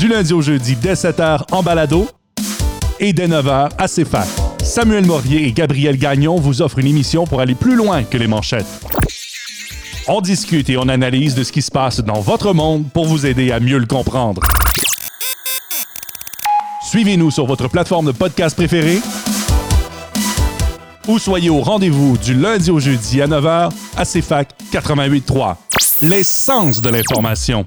du lundi au jeudi dès 7h en balado et dès 9h à CFAC. Samuel Morier et Gabriel Gagnon vous offrent une émission pour aller plus loin que les manchettes. On discute et on analyse de ce qui se passe dans votre monde pour vous aider à mieux le comprendre. Suivez-nous sur votre plateforme de podcast préférée ou soyez au rendez-vous du lundi au jeudi à 9h à CFAC 88.3. L'essence de l'information.